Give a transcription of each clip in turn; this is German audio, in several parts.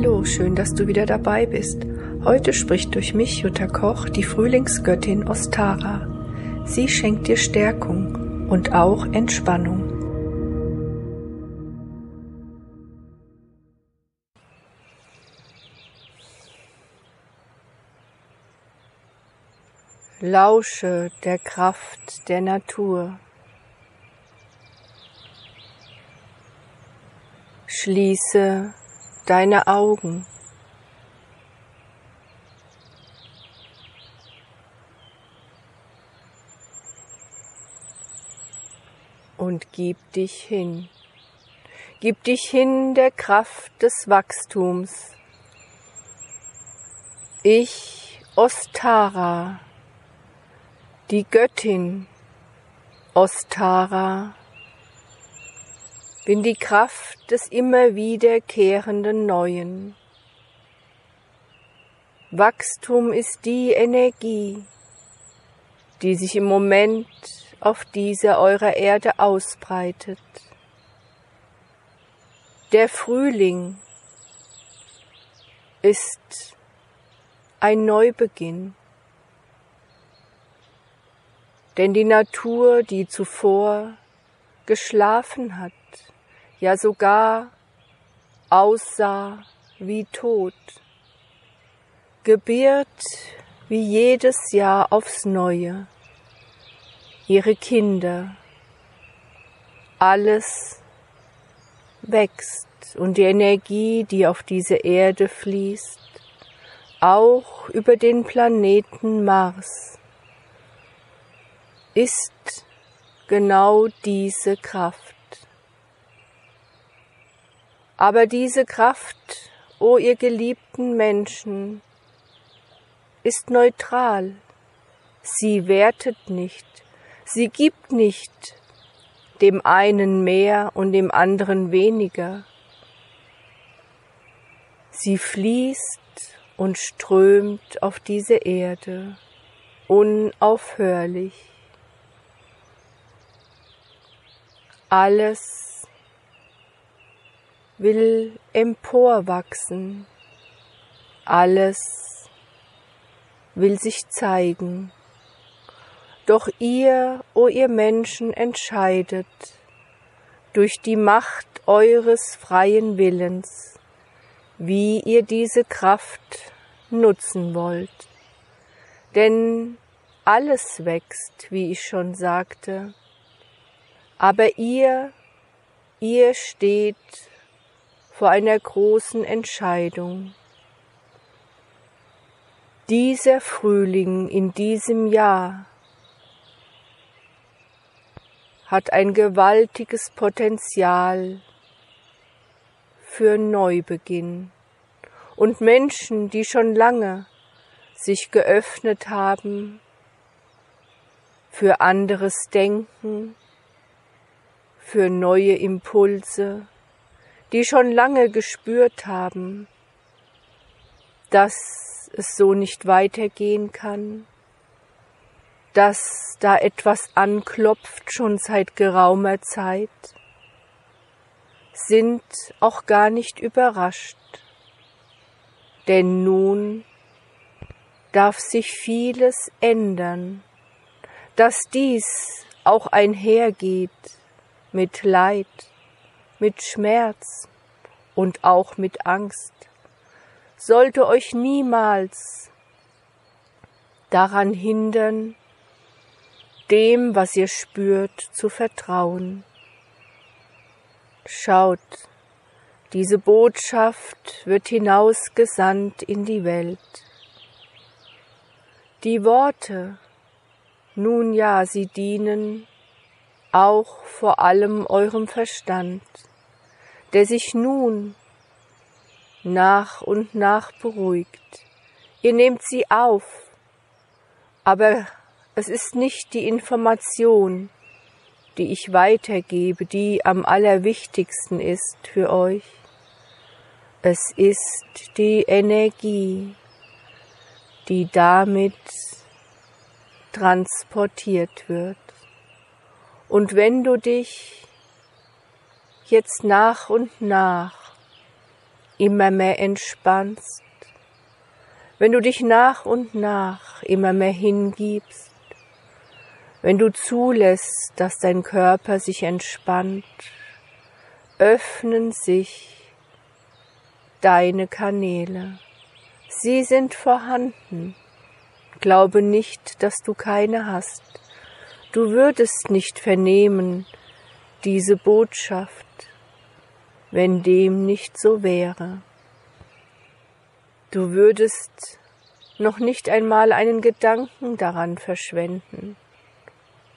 Hallo, schön, dass du wieder dabei bist. Heute spricht durch mich Jutta Koch, die Frühlingsgöttin Ostara. Sie schenkt dir Stärkung und auch Entspannung. Lausche der Kraft der Natur. Schließe deine Augen. Und gib dich hin. Gib dich hin der Kraft des Wachstums. Ich, Ostara, die Göttin Ostara, bin die Kraft des immer wiederkehrenden Neuen. Wachstum ist die Energie, die sich im Moment auf dieser eurer Erde ausbreitet. Der Frühling ist ein Neubeginn. Denn die Natur, die zuvor geschlafen hat, ja sogar aussah wie tot, gebiert wie jedes Jahr aufs neue ihre Kinder. Alles wächst und die Energie, die auf diese Erde fließt, auch über den Planeten Mars, ist genau diese Kraft. Aber diese Kraft, o oh ihr geliebten Menschen, ist neutral. Sie wertet nicht. Sie gibt nicht dem einen mehr und dem anderen weniger. Sie fließt und strömt auf diese Erde unaufhörlich. Alles will emporwachsen, alles will sich zeigen. Doch ihr, o oh ihr Menschen, entscheidet durch die Macht eures freien Willens, wie ihr diese Kraft nutzen wollt. Denn alles wächst, wie ich schon sagte, aber ihr, ihr steht vor einer großen Entscheidung. Dieser Frühling in diesem Jahr hat ein gewaltiges Potenzial für Neubeginn. Und Menschen, die schon lange sich geöffnet haben für anderes Denken, für neue Impulse, die schon lange gespürt haben, dass es so nicht weitergehen kann, dass da etwas anklopft schon seit geraumer Zeit, sind auch gar nicht überrascht, denn nun darf sich vieles ändern, dass dies auch einhergeht mit Leid, mit Schmerz und auch mit Angst, sollte euch niemals daran hindern, dem, was ihr spürt, zu vertrauen. Schaut, diese Botschaft wird hinausgesandt in die Welt. Die Worte, nun ja, sie dienen auch vor allem eurem Verstand der sich nun nach und nach beruhigt. Ihr nehmt sie auf, aber es ist nicht die Information, die ich weitergebe, die am allerwichtigsten ist für euch. Es ist die Energie, die damit transportiert wird. Und wenn du dich jetzt nach und nach immer mehr entspannst, wenn du dich nach und nach immer mehr hingibst, wenn du zulässt, dass dein Körper sich entspannt, öffnen sich deine Kanäle. Sie sind vorhanden. Glaube nicht, dass du keine hast. Du würdest nicht vernehmen diese Botschaft, wenn dem nicht so wäre. Du würdest noch nicht einmal einen Gedanken daran verschwenden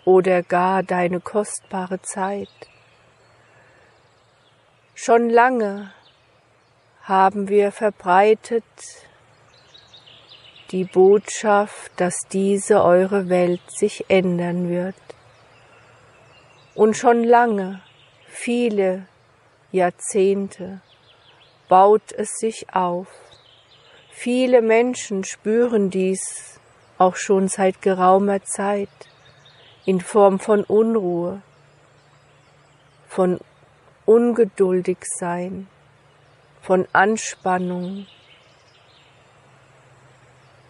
oder gar deine kostbare Zeit. Schon lange haben wir verbreitet die Botschaft, dass diese eure Welt sich ändern wird. Und schon lange, viele Jahrzehnte, baut es sich auf. Viele Menschen spüren dies auch schon seit geraumer Zeit in Form von Unruhe, von ungeduldig sein, von Anspannung.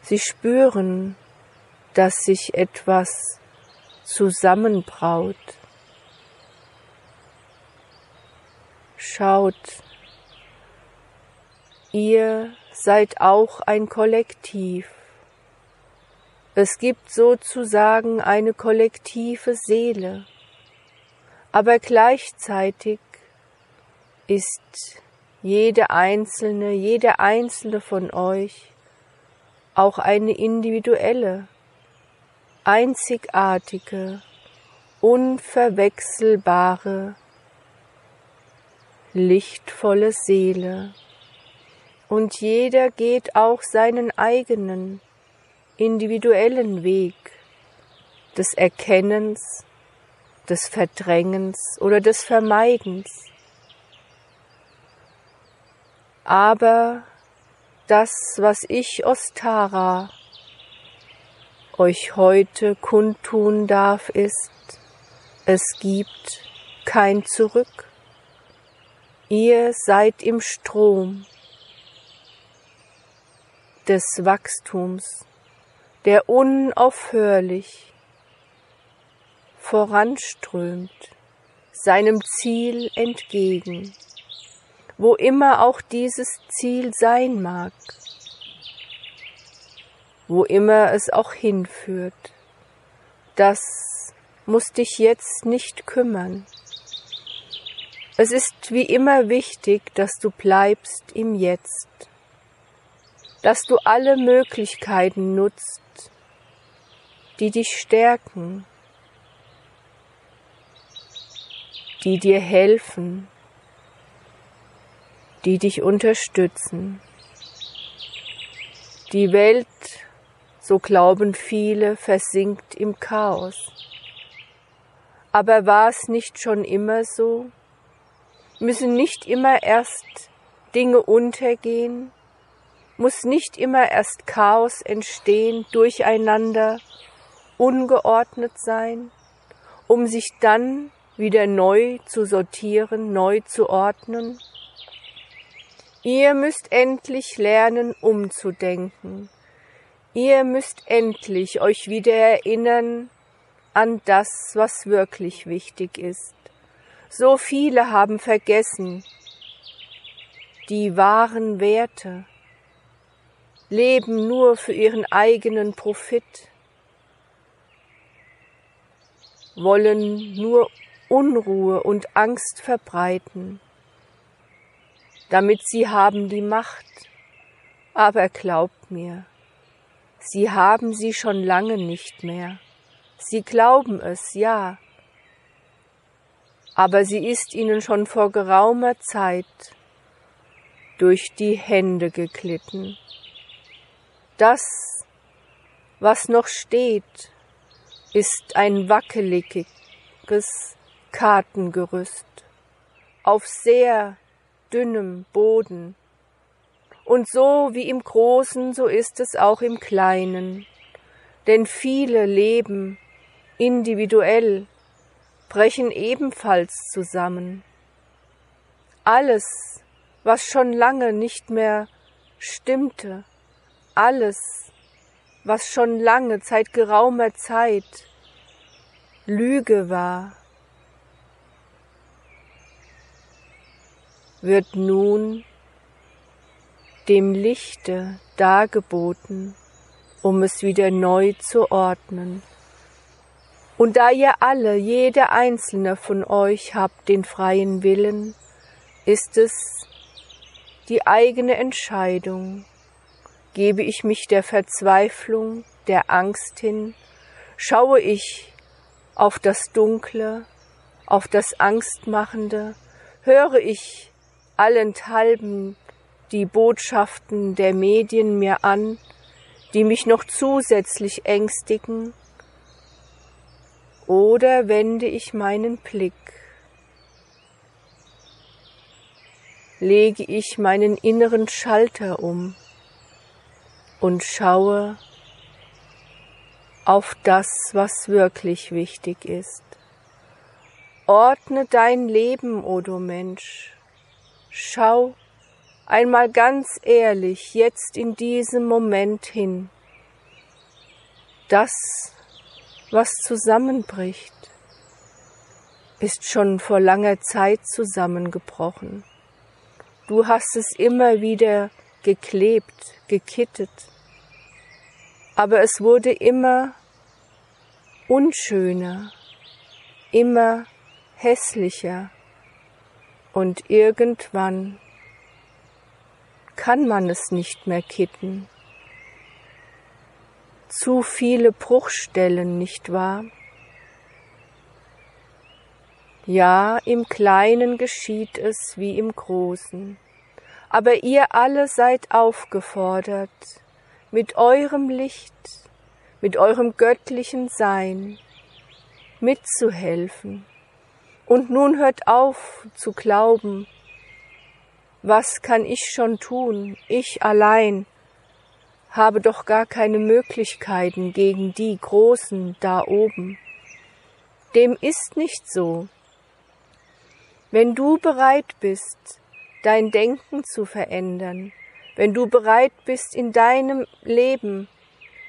Sie spüren, dass sich etwas zusammenbraut. Schaut, ihr seid auch ein Kollektiv. Es gibt sozusagen eine kollektive Seele, aber gleichzeitig ist jede einzelne, jede einzelne von euch auch eine individuelle, einzigartige, unverwechselbare, lichtvolle Seele. Und jeder geht auch seinen eigenen, individuellen Weg des Erkennens, des Verdrängens oder des Vermeidens. Aber das, was ich, Ostara, euch heute kundtun darf, ist, es gibt kein Zurück. Ihr seid im Strom des Wachstums, der unaufhörlich voranströmt, seinem Ziel entgegen wo immer auch dieses Ziel sein mag, wo immer es auch hinführt. Das muss dich jetzt nicht kümmern. Es ist wie immer wichtig, dass du bleibst im Jetzt, dass du alle Möglichkeiten nutzt, die dich stärken, die dir helfen, die dich unterstützen. Die Welt, so glauben viele, versinkt im Chaos. Aber war es nicht schon immer so? Müssen nicht immer erst Dinge untergehen? Muss nicht immer erst Chaos entstehen, durcheinander, ungeordnet sein, um sich dann wieder neu zu sortieren, neu zu ordnen? Ihr müsst endlich lernen, umzudenken. Ihr müsst endlich euch wieder erinnern an das, was wirklich wichtig ist. So viele haben vergessen die wahren Werte, leben nur für ihren eigenen Profit, wollen nur Unruhe und Angst verbreiten damit sie haben die Macht. Aber glaubt mir, sie haben sie schon lange nicht mehr. Sie glauben es, ja, aber sie ist ihnen schon vor geraumer Zeit durch die Hände geglitten. Das, was noch steht, ist ein wackeliges Kartengerüst auf sehr dünnem Boden. Und so wie im Großen, so ist es auch im Kleinen. Denn viele leben individuell, brechen ebenfalls zusammen. Alles was schon lange nicht mehr stimmte, alles, was schon lange seit geraumer Zeit Lüge war, wird nun dem Lichte dargeboten, um es wieder neu zu ordnen. Und da ihr alle, jeder einzelne von euch habt den freien Willen, ist es die eigene Entscheidung. Gebe ich mich der Verzweiflung, der Angst hin, schaue ich auf das Dunkle, auf das Angstmachende, höre ich allenthalben die Botschaften der Medien mir an, die mich noch zusätzlich ängstigen, oder wende ich meinen Blick, lege ich meinen inneren Schalter um und schaue auf das, was wirklich wichtig ist. Ordne dein Leben, o oh du Mensch. Schau einmal ganz ehrlich jetzt in diesem Moment hin. Das, was zusammenbricht, ist schon vor langer Zeit zusammengebrochen. Du hast es immer wieder geklebt, gekittet, aber es wurde immer unschöner, immer hässlicher und irgendwann kann man es nicht mehr kitten. Zu viele Bruchstellen, nicht wahr? Ja, im Kleinen geschieht es wie im Großen, aber ihr alle seid aufgefordert, mit eurem Licht, mit eurem göttlichen Sein mitzuhelfen. Und nun hört auf zu glauben, was kann ich schon tun? Ich allein habe doch gar keine Möglichkeiten gegen die Großen da oben. Dem ist nicht so. Wenn du bereit bist, dein Denken zu verändern, wenn du bereit bist, in deinem Leben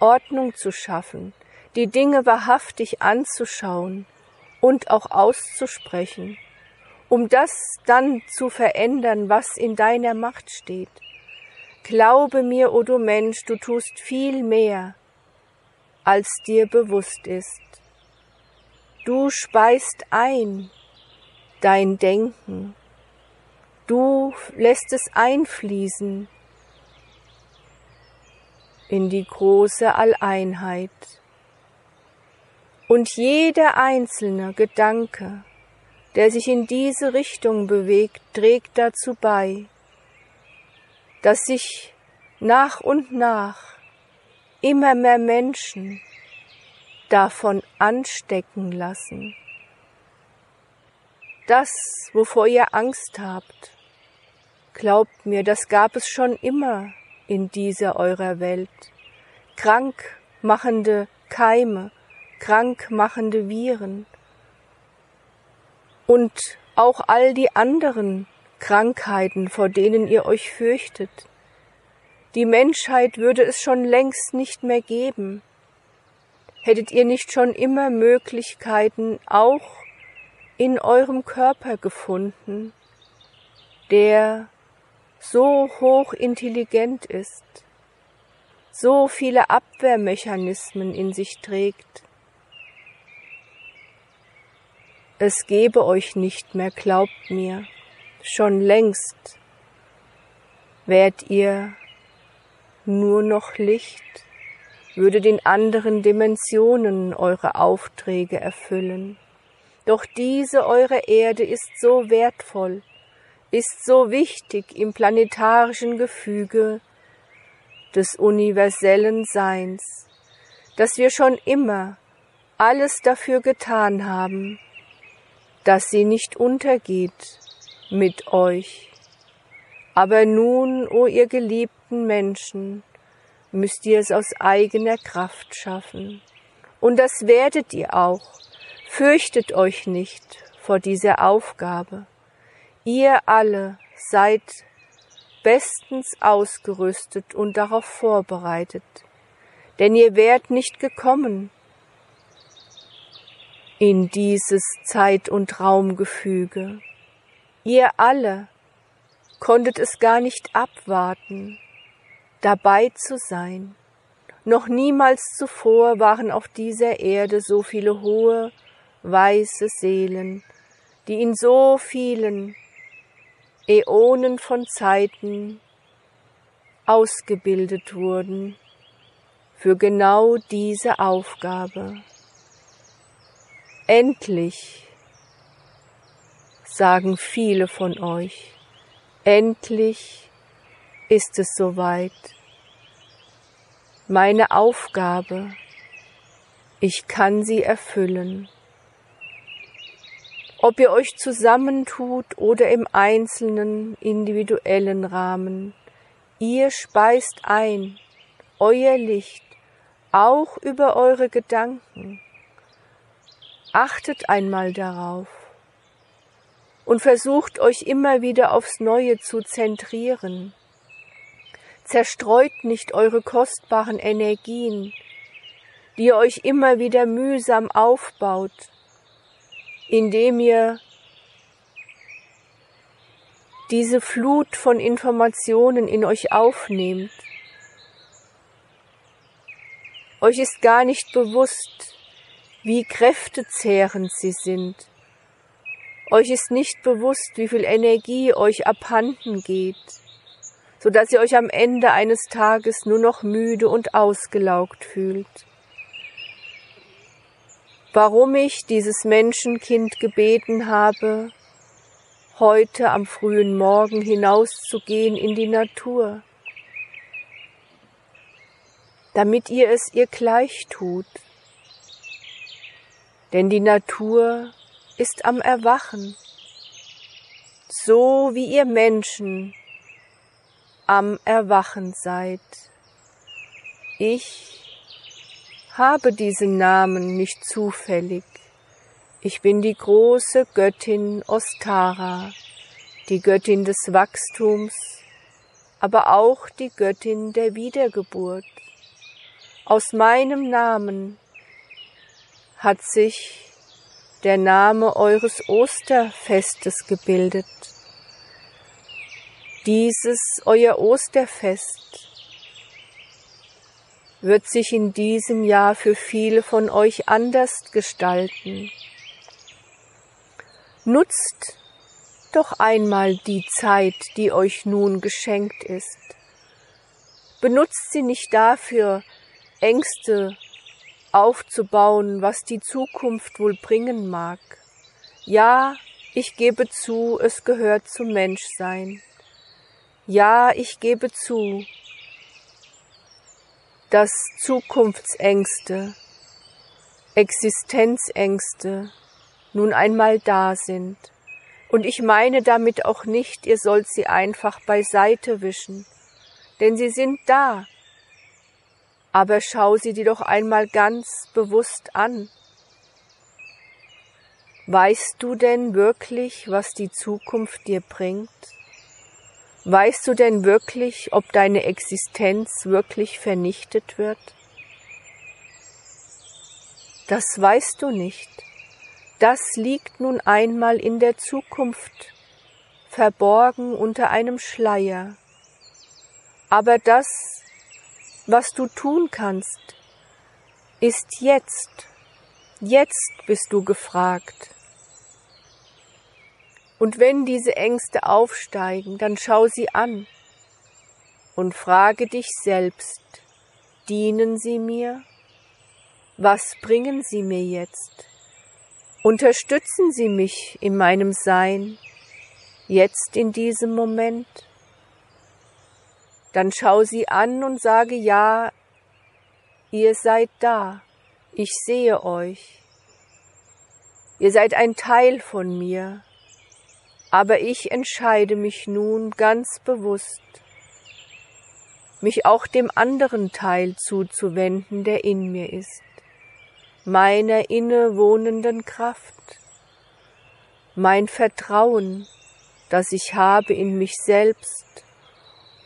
Ordnung zu schaffen, die Dinge wahrhaftig anzuschauen und auch auszusprechen, um das dann zu verändern, was in deiner Macht steht. Glaube mir, o oh du Mensch, du tust viel mehr, als dir bewusst ist. Du speist ein dein Denken, du lässt es einfließen in die große Alleinheit. Und jeder einzelne Gedanke, der sich in diese Richtung bewegt, trägt dazu bei, dass sich nach und nach immer mehr Menschen davon anstecken lassen. Das, wovor ihr Angst habt, glaubt mir, das gab es schon immer in dieser eurer Welt. Krankmachende Keime, krankmachende Viren, und auch all die anderen Krankheiten, vor denen ihr euch fürchtet. Die Menschheit würde es schon längst nicht mehr geben. Hättet ihr nicht schon immer Möglichkeiten auch in eurem Körper gefunden, der so hochintelligent ist, so viele Abwehrmechanismen in sich trägt, Es gebe euch nicht mehr, glaubt mir, schon längst wärt ihr nur noch Licht, würde den anderen Dimensionen eure Aufträge erfüllen. Doch diese eure Erde ist so wertvoll, ist so wichtig im planetarischen Gefüge des universellen Seins, dass wir schon immer alles dafür getan haben, dass sie nicht untergeht mit euch. Aber nun, o ihr geliebten Menschen, müsst ihr es aus eigener Kraft schaffen. Und das werdet ihr auch. Fürchtet euch nicht vor dieser Aufgabe. Ihr alle seid bestens ausgerüstet und darauf vorbereitet, denn ihr wärt nicht gekommen in dieses Zeit- und Raumgefüge. Ihr alle konntet es gar nicht abwarten, dabei zu sein. Noch niemals zuvor waren auf dieser Erde so viele hohe, weiße Seelen, die in so vielen Äonen von Zeiten ausgebildet wurden für genau diese Aufgabe. Endlich, sagen viele von euch, endlich ist es soweit. Meine Aufgabe, ich kann sie erfüllen. Ob ihr euch zusammentut oder im einzelnen individuellen Rahmen, ihr speist ein euer Licht auch über eure Gedanken Achtet einmal darauf und versucht euch immer wieder aufs Neue zu zentrieren. Zerstreut nicht eure kostbaren Energien, die ihr euch immer wieder mühsam aufbaut, indem ihr diese Flut von Informationen in euch aufnehmt. Euch ist gar nicht bewusst, wie kräftezehrend sie sind. Euch ist nicht bewusst, wie viel Energie euch abhanden geht, so dass ihr euch am Ende eines Tages nur noch müde und ausgelaugt fühlt. Warum ich dieses Menschenkind gebeten habe, heute am frühen Morgen hinauszugehen in die Natur, damit ihr es ihr gleich tut, denn die Natur ist am Erwachen, so wie ihr Menschen am Erwachen seid. Ich habe diesen Namen nicht zufällig. Ich bin die große Göttin Ostara, die Göttin des Wachstums, aber auch die Göttin der Wiedergeburt. Aus meinem Namen hat sich der Name eures Osterfestes gebildet. Dieses euer Osterfest wird sich in diesem Jahr für viele von euch anders gestalten. Nutzt doch einmal die Zeit, die euch nun geschenkt ist. Benutzt sie nicht dafür, Ängste aufzubauen, was die Zukunft wohl bringen mag. Ja, ich gebe zu, es gehört zum Menschsein. Ja, ich gebe zu, dass Zukunftsängste, Existenzängste nun einmal da sind. Und ich meine damit auch nicht, ihr sollt sie einfach beiseite wischen, denn sie sind da, aber schau sie dir doch einmal ganz bewusst an. Weißt du denn wirklich, was die Zukunft dir bringt? Weißt du denn wirklich, ob deine Existenz wirklich vernichtet wird? Das weißt du nicht. Das liegt nun einmal in der Zukunft, verborgen unter einem Schleier. Aber das was du tun kannst, ist jetzt. Jetzt bist du gefragt. Und wenn diese Ängste aufsteigen, dann schau sie an und frage dich selbst, dienen sie mir? Was bringen sie mir jetzt? Unterstützen sie mich in meinem Sein, jetzt in diesem Moment? Dann schau sie an und sage, ja, ihr seid da, ich sehe euch. Ihr seid ein Teil von mir, aber ich entscheide mich nun ganz bewusst, mich auch dem anderen Teil zuzuwenden, der in mir ist, meiner innewohnenden Kraft, mein Vertrauen, das ich habe in mich selbst,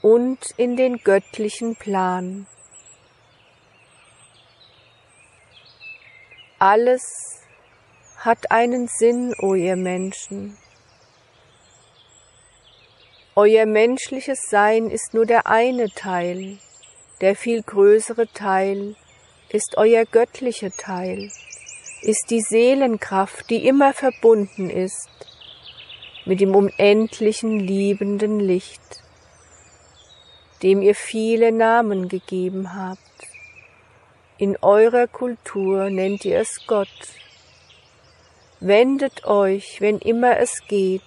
und in den göttlichen Plan. Alles hat einen Sinn, o ihr Menschen. Euer menschliches Sein ist nur der eine Teil, der viel größere Teil ist euer göttlicher Teil, ist die Seelenkraft, die immer verbunden ist mit dem unendlichen liebenden Licht, dem ihr viele Namen gegeben habt. In eurer Kultur nennt ihr es Gott. Wendet euch, wenn immer es geht,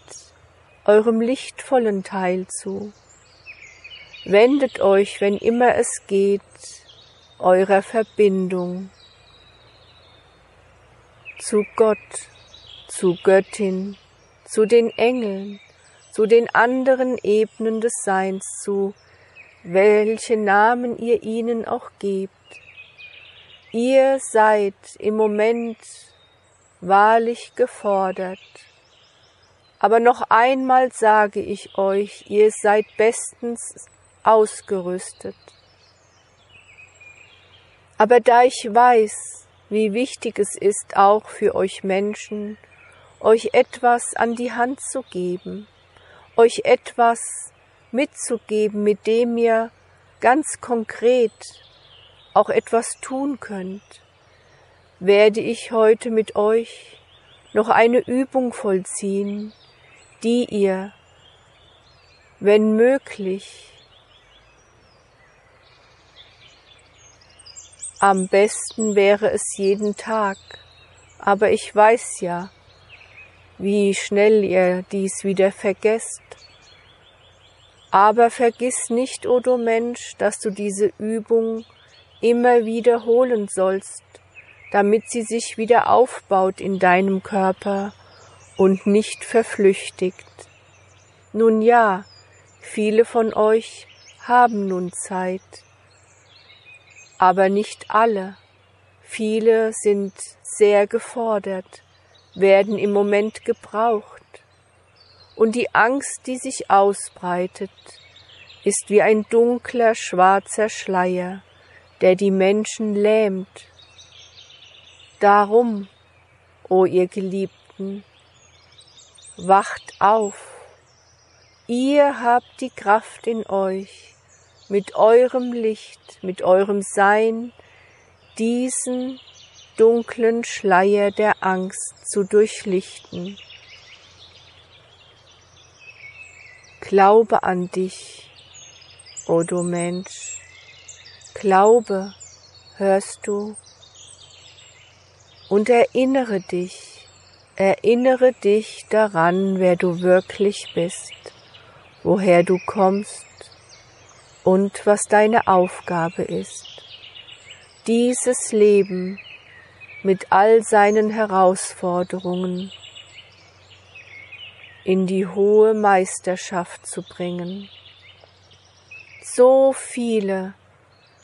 eurem lichtvollen Teil zu. Wendet euch, wenn immer es geht, eurer Verbindung zu Gott, zu Göttin, zu den Engeln, zu den anderen Ebenen des Seins zu, welche Namen ihr ihnen auch gebt. Ihr seid im Moment wahrlich gefordert. Aber noch einmal sage ich euch, ihr seid bestens ausgerüstet. Aber da ich weiß, wie wichtig es ist, auch für euch Menschen, euch etwas an die Hand zu geben, euch etwas mitzugeben, mit dem ihr ganz konkret auch etwas tun könnt, werde ich heute mit euch noch eine Übung vollziehen, die ihr, wenn möglich, am besten wäre es jeden Tag, aber ich weiß ja, wie schnell ihr dies wieder vergesst. Aber vergiss nicht, o du Mensch, dass du diese Übung immer wiederholen sollst, damit sie sich wieder aufbaut in deinem Körper und nicht verflüchtigt. Nun ja, viele von euch haben nun Zeit, aber nicht alle. Viele sind sehr gefordert, werden im Moment gebraucht, und die Angst, die sich ausbreitet, ist wie ein dunkler, schwarzer Schleier, der die Menschen lähmt. Darum, o ihr Geliebten, wacht auf, ihr habt die Kraft in euch, mit eurem Licht, mit eurem Sein, diesen dunklen Schleier der Angst zu durchlichten. Glaube an dich, o du Mensch, glaube, hörst du, und erinnere dich, erinnere dich daran, wer du wirklich bist, woher du kommst und was deine Aufgabe ist. Dieses Leben mit all seinen Herausforderungen in die hohe Meisterschaft zu bringen. So viele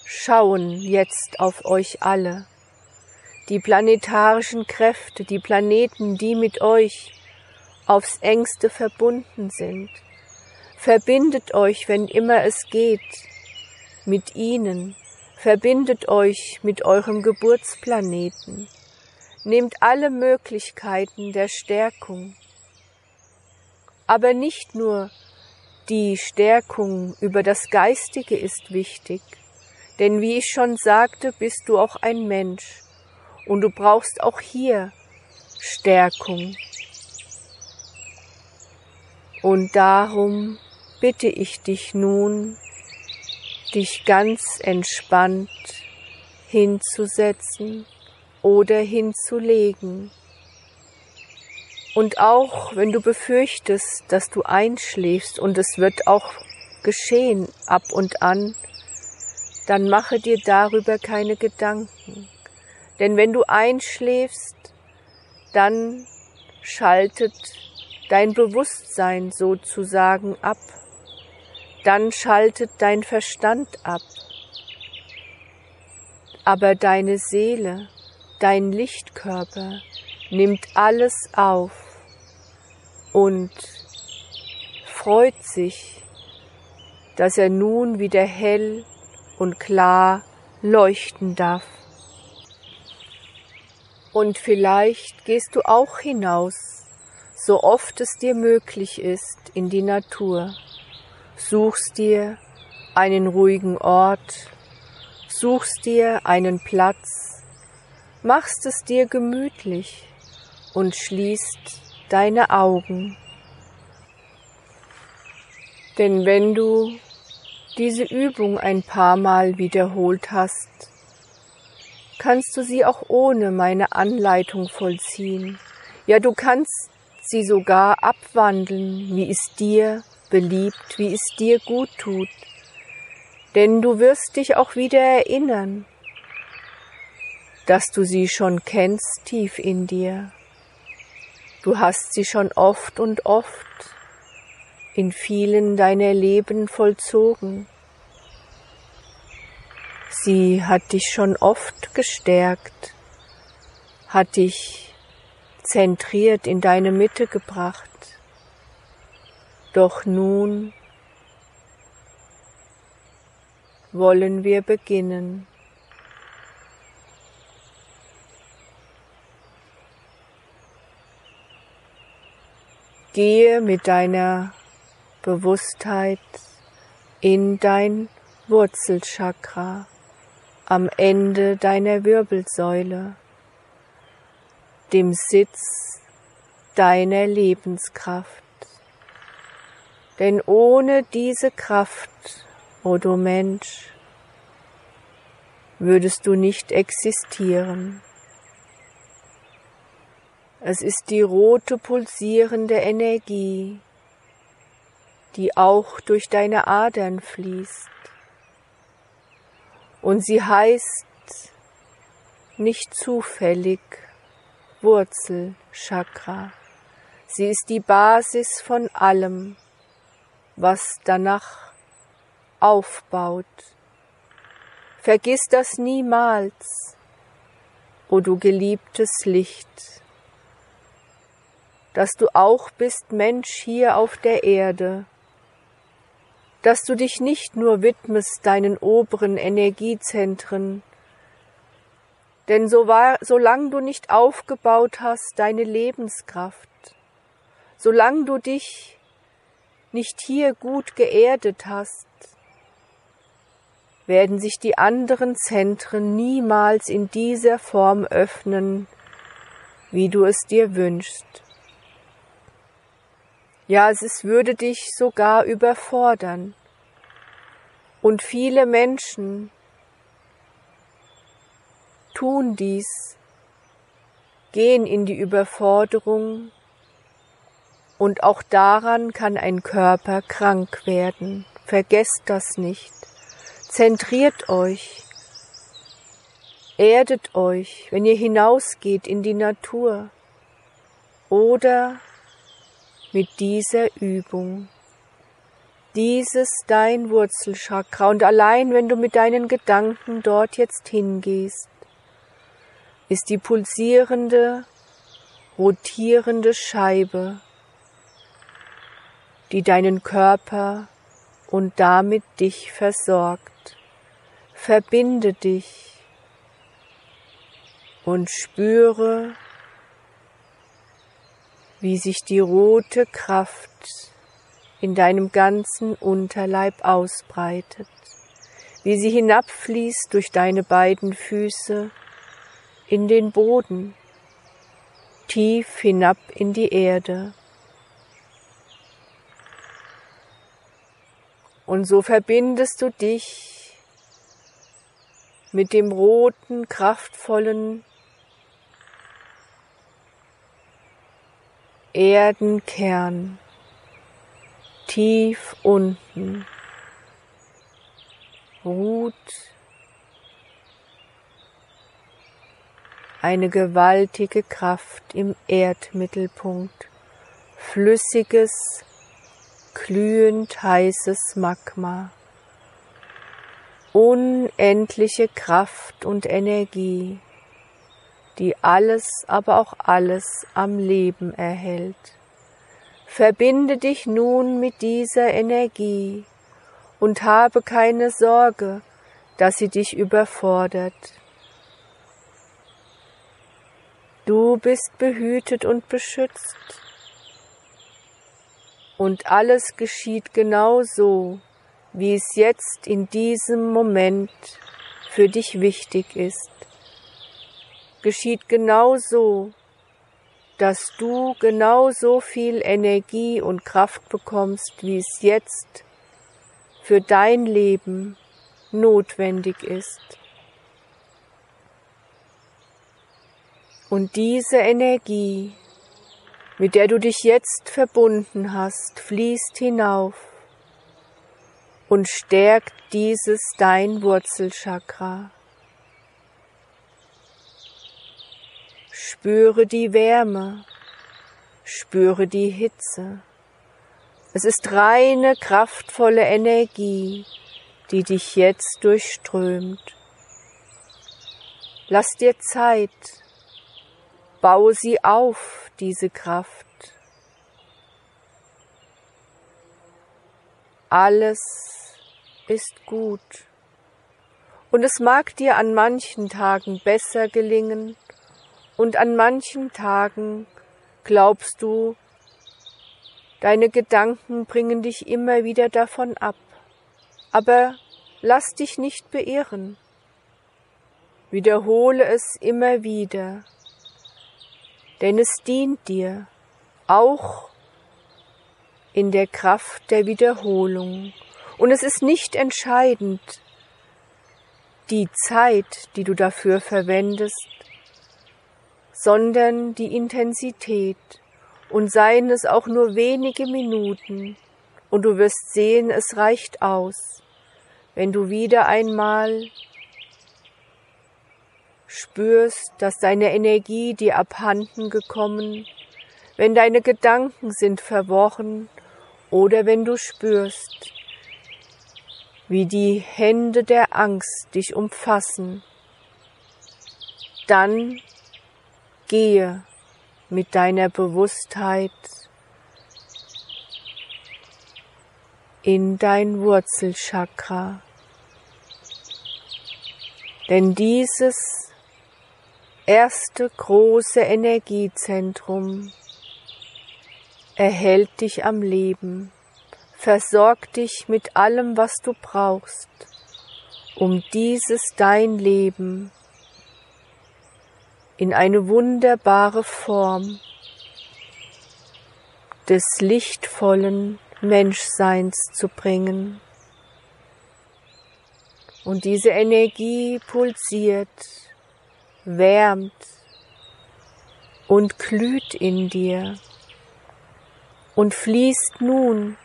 schauen jetzt auf euch alle, die planetarischen Kräfte, die Planeten, die mit euch aufs engste verbunden sind. Verbindet euch, wenn immer es geht, mit ihnen, verbindet euch mit eurem Geburtsplaneten, nehmt alle Möglichkeiten der Stärkung, aber nicht nur die Stärkung über das Geistige ist wichtig, denn wie ich schon sagte, bist du auch ein Mensch und du brauchst auch hier Stärkung. Und darum bitte ich dich nun, dich ganz entspannt hinzusetzen oder hinzulegen. Und auch wenn du befürchtest, dass du einschläfst, und es wird auch geschehen ab und an, dann mache dir darüber keine Gedanken. Denn wenn du einschläfst, dann schaltet dein Bewusstsein sozusagen ab dann schaltet dein Verstand ab. Aber deine Seele, dein Lichtkörper nimmt alles auf und freut sich dass er nun wieder hell und klar leuchten darf. Und vielleicht gehst du auch hinaus, so oft es dir möglich ist, in die Natur, suchst dir einen ruhigen Ort, suchst dir einen Platz, machst es dir gemütlich und schließt deine Augen. Denn wenn du diese Übung ein paar Mal wiederholt hast, kannst du sie auch ohne meine Anleitung vollziehen. Ja, du kannst sie sogar abwandeln, wie es dir beliebt, wie es dir gut tut. Denn du wirst dich auch wieder erinnern, dass du sie schon kennst tief in dir. Du hast sie schon oft und oft in vielen deiner Leben vollzogen. Sie hat dich schon oft gestärkt, hat dich zentriert in deine Mitte gebracht. Doch nun wollen wir beginnen. Gehe mit deiner Bewusstheit in dein Wurzelchakra am Ende deiner Wirbelsäule, dem Sitz deiner Lebenskraft. Denn ohne diese Kraft, o oh du Mensch, würdest du nicht existieren. Es ist die rote pulsierende Energie, die auch durch deine Adern fließt. Und sie heißt nicht zufällig Wurzelchakra. Sie ist die Basis von allem, was danach aufbaut. Vergiss das niemals, o du geliebtes Licht, dass du auch bist Mensch hier auf der Erde dass du dich nicht nur widmest deinen oberen Energiezentren, denn so war, solange du nicht aufgebaut hast deine Lebenskraft, solange du dich nicht hier gut geerdet hast, werden sich die anderen Zentren niemals in dieser Form öffnen, wie du es dir wünschst. Ja, es würde dich sogar überfordern. Und viele Menschen tun dies, gehen in die Überforderung und auch daran kann ein Körper krank werden. Vergesst das nicht. Zentriert euch, erdet euch, wenn ihr hinausgeht in die Natur oder mit dieser Übung. Dieses dein Wurzelchakra und allein wenn du mit deinen Gedanken dort jetzt hingehst, ist die pulsierende, rotierende Scheibe, die deinen Körper und damit dich versorgt. Verbinde dich und spüre, wie sich die rote Kraft in deinem ganzen Unterleib ausbreitet, wie sie hinabfließt durch deine beiden Füße in den Boden, tief hinab in die Erde. Und so verbindest du dich mit dem roten, kraftvollen Erdenkern. Tief unten. Ruht. Eine gewaltige Kraft im Erdmittelpunkt, flüssiges, glühend heißes Magma, unendliche Kraft und Energie, die alles, aber auch alles am Leben erhält. Verbinde dich nun mit dieser Energie und habe keine Sorge, dass sie dich überfordert. Du bist behütet und beschützt. Und alles geschieht genau so, wie es jetzt in diesem Moment für dich wichtig ist. Geschieht genau so, dass du genau so viel Energie und Kraft bekommst, wie es jetzt für dein Leben notwendig ist. Und diese Energie, mit der du dich jetzt verbunden hast, fließt hinauf und stärkt dieses dein Wurzelchakra. Spüre die Wärme, spüre die Hitze. Es ist reine, kraftvolle Energie, die dich jetzt durchströmt. Lass dir Zeit, Baue sie auf, diese Kraft. Alles ist gut. Und es mag dir an manchen Tagen besser gelingen und an manchen Tagen glaubst du, deine Gedanken bringen dich immer wieder davon ab. Aber lass dich nicht beirren. Wiederhole es immer wieder denn es dient dir auch in der Kraft der Wiederholung. Und es ist nicht entscheidend die Zeit, die du dafür verwendest, sondern die Intensität. Und seien es auch nur wenige Minuten, und du wirst sehen, es reicht aus, wenn du wieder einmal spürst, dass deine Energie dir abhanden gekommen, wenn deine Gedanken sind verworren oder wenn du spürst, wie die Hände der Angst dich umfassen, dann gehe mit deiner Bewusstheit in dein Wurzelchakra. Denn dieses erste große Energiezentrum erhält dich am Leben, versorgt dich mit allem, was du brauchst, um dieses dein Leben in eine wunderbare Form des lichtvollen Menschseins zu bringen. Und diese Energie pulsiert wärmt und glüht in dir und fließt nun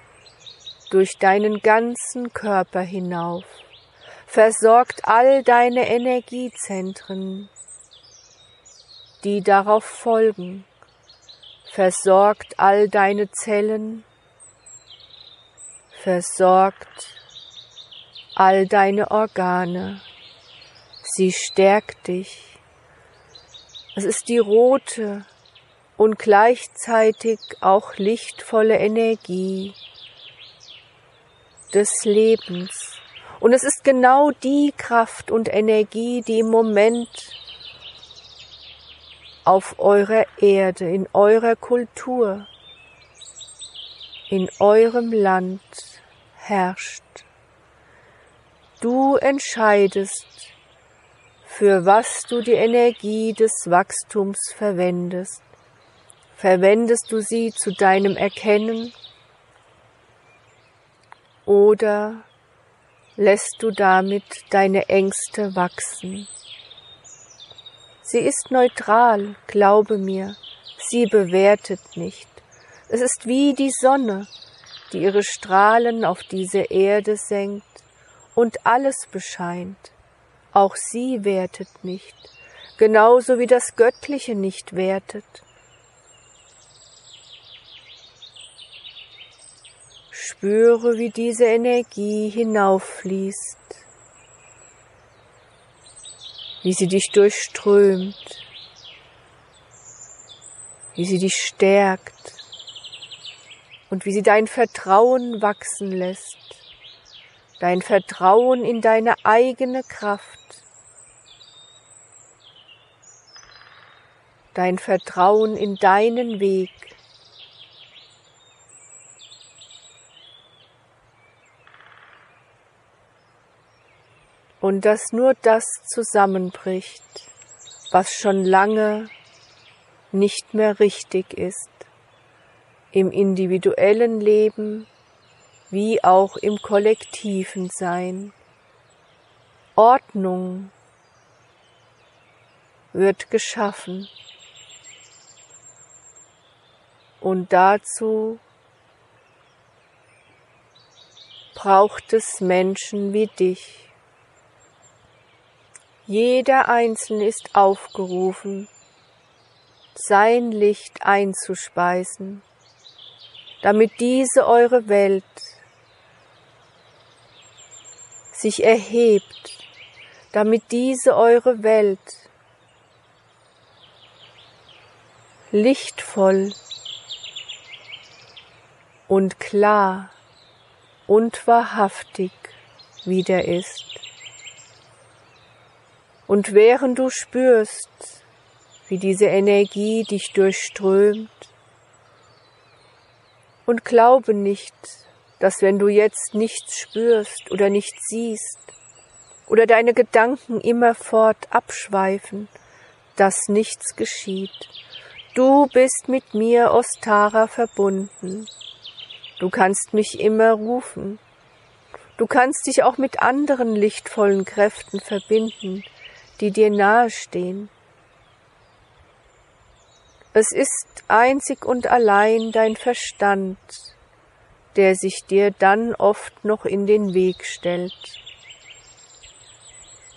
durch deinen ganzen Körper hinauf, versorgt all deine Energiezentren, die darauf folgen, versorgt all deine Zellen, versorgt all deine Organe, sie stärkt dich, es ist die rote und gleichzeitig auch lichtvolle Energie des Lebens. Und es ist genau die Kraft und Energie, die im Moment auf eurer Erde, in eurer Kultur, in eurem Land herrscht. Du entscheidest, für was du die Energie des Wachstums verwendest. Verwendest du sie zu deinem Erkennen oder lässt du damit deine Ängste wachsen? Sie ist neutral, glaube mir, sie bewertet nicht. Es ist wie die Sonne, die ihre Strahlen auf diese Erde senkt und alles bescheint. Auch sie wertet nicht, genauso wie das Göttliche nicht wertet. Spüre, wie diese Energie hinauffließt, wie sie dich durchströmt, wie sie dich stärkt und wie sie dein Vertrauen wachsen lässt dein Vertrauen in deine eigene Kraft, dein Vertrauen in deinen Weg. Und dass nur das zusammenbricht, was schon lange nicht mehr richtig ist, im individuellen Leben wie auch im kollektiven Sein. Ordnung wird geschaffen und dazu braucht es Menschen wie dich. Jeder Einzelne ist aufgerufen, sein Licht einzuspeisen, damit diese eure Welt sich erhebt, damit diese eure Welt lichtvoll und klar und wahrhaftig wieder ist. Und während du spürst, wie diese Energie dich durchströmt, und glaube nicht, dass wenn du jetzt nichts spürst oder nichts siehst oder deine Gedanken immerfort abschweifen, dass nichts geschieht. Du bist mit mir, Ostara, verbunden. Du kannst mich immer rufen. Du kannst dich auch mit anderen lichtvollen Kräften verbinden, die dir nahestehen. Es ist einzig und allein dein Verstand, der sich dir dann oft noch in den Weg stellt.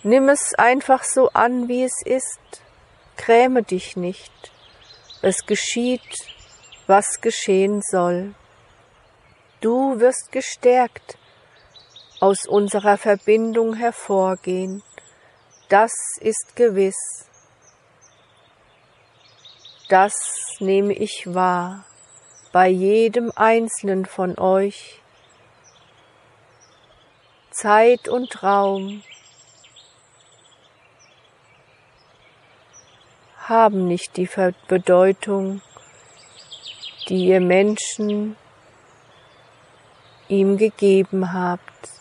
Nimm es einfach so an, wie es ist, gräme dich nicht, es geschieht, was geschehen soll. Du wirst gestärkt aus unserer Verbindung hervorgehen, das ist gewiss. Das nehme ich wahr bei jedem einzelnen von euch. Zeit und Raum haben nicht die Bedeutung, die ihr Menschen ihm gegeben habt.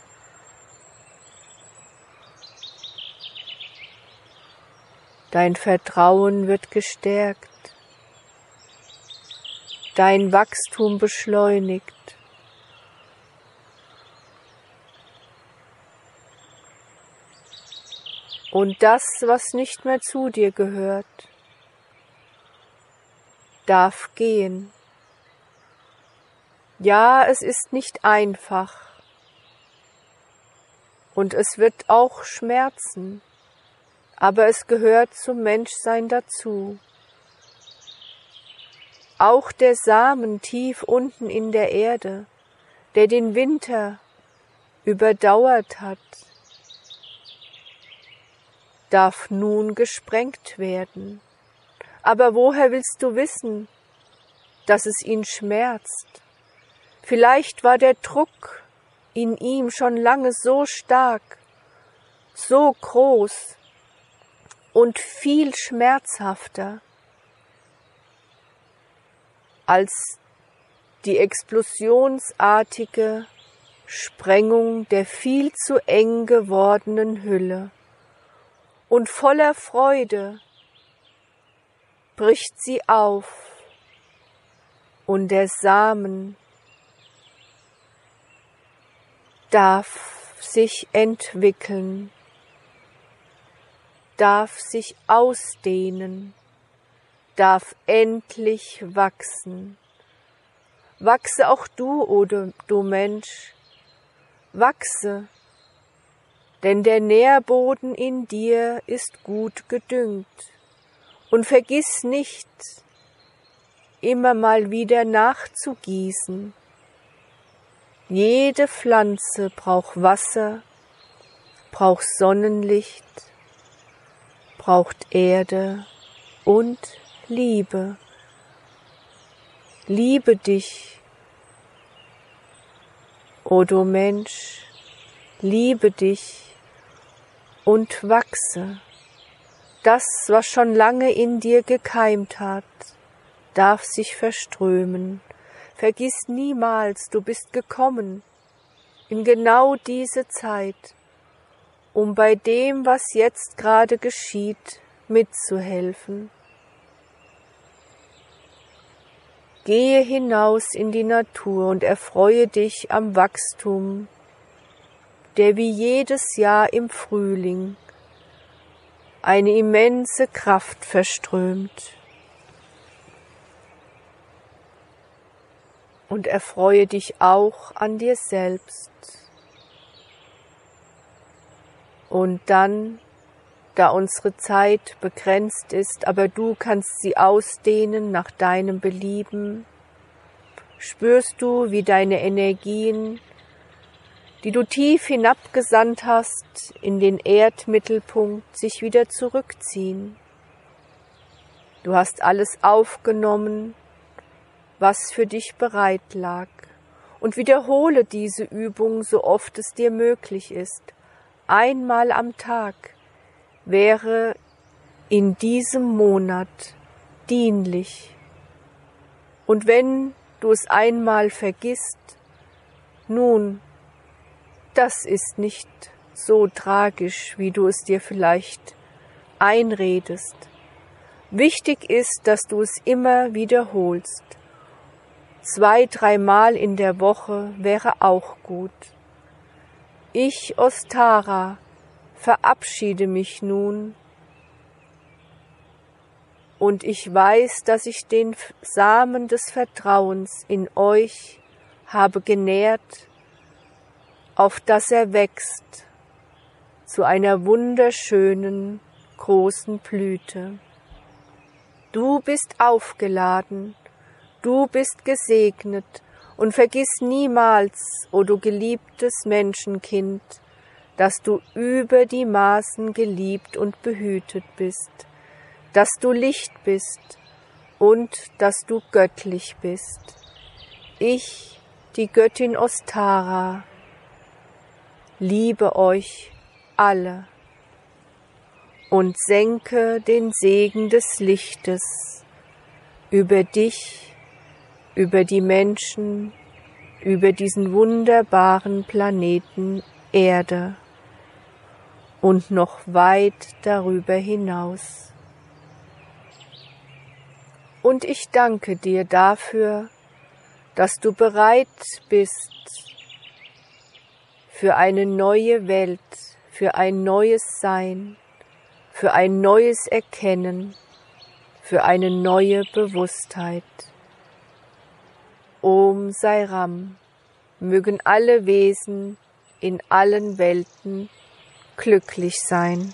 Dein Vertrauen wird gestärkt dein Wachstum beschleunigt. Und das, was nicht mehr zu dir gehört, darf gehen. Ja, es ist nicht einfach. Und es wird auch schmerzen, aber es gehört zum Menschsein dazu. Auch der Samen tief unten in der Erde, der den Winter überdauert hat, darf nun gesprengt werden. Aber woher willst du wissen, dass es ihn schmerzt? Vielleicht war der Druck in ihm schon lange so stark, so groß und viel schmerzhafter, als die explosionsartige Sprengung der viel zu eng gewordenen Hülle. Und voller Freude bricht sie auf und der Samen darf sich entwickeln, darf sich ausdehnen darf endlich wachsen. Wachse auch du, o du, du Mensch, wachse, denn der Nährboden in dir ist gut gedüngt. Und vergiss nicht, immer mal wieder nachzugießen. Jede Pflanze braucht Wasser, braucht Sonnenlicht, braucht Erde und Liebe. Liebe dich, o du Mensch, liebe dich und wachse. Das, was schon lange in dir gekeimt hat, darf sich verströmen. Vergiss niemals, du bist gekommen in genau diese Zeit, um bei dem, was jetzt gerade geschieht, mitzuhelfen. Gehe hinaus in die Natur und erfreue dich am Wachstum, der wie jedes Jahr im Frühling eine immense Kraft verströmt. Und erfreue dich auch an dir selbst. Und dann da unsere Zeit begrenzt ist, aber du kannst sie ausdehnen nach deinem Belieben, spürst du, wie deine Energien, die du tief hinabgesandt hast, in den Erdmittelpunkt sich wieder zurückziehen. Du hast alles aufgenommen, was für dich bereit lag, und wiederhole diese Übung so oft es dir möglich ist, einmal am Tag, wäre in diesem Monat dienlich. Und wenn du es einmal vergisst, nun, das ist nicht so tragisch, wie du es dir vielleicht einredest. Wichtig ist, dass du es immer wiederholst. Zwei, dreimal in der Woche wäre auch gut. Ich, Ostara, verabschiede mich nun und ich weiß, dass ich den Samen des Vertrauens in euch habe genährt, auf dass er wächst zu einer wunderschönen großen Blüte. Du bist aufgeladen, du bist gesegnet, und vergiss niemals, o du geliebtes Menschenkind, dass du über die Maßen geliebt und behütet bist, dass du Licht bist und dass du göttlich bist. Ich, die Göttin Ostara, liebe euch alle und senke den Segen des Lichtes über dich, über die Menschen, über diesen wunderbaren Planeten Erde und noch weit darüber hinaus. Und ich danke dir dafür, dass du bereit bist für eine neue Welt, für ein neues Sein, für ein neues Erkennen, für eine neue Bewusstheit. Om Sai Ram. Mögen alle Wesen in allen Welten glücklich sein.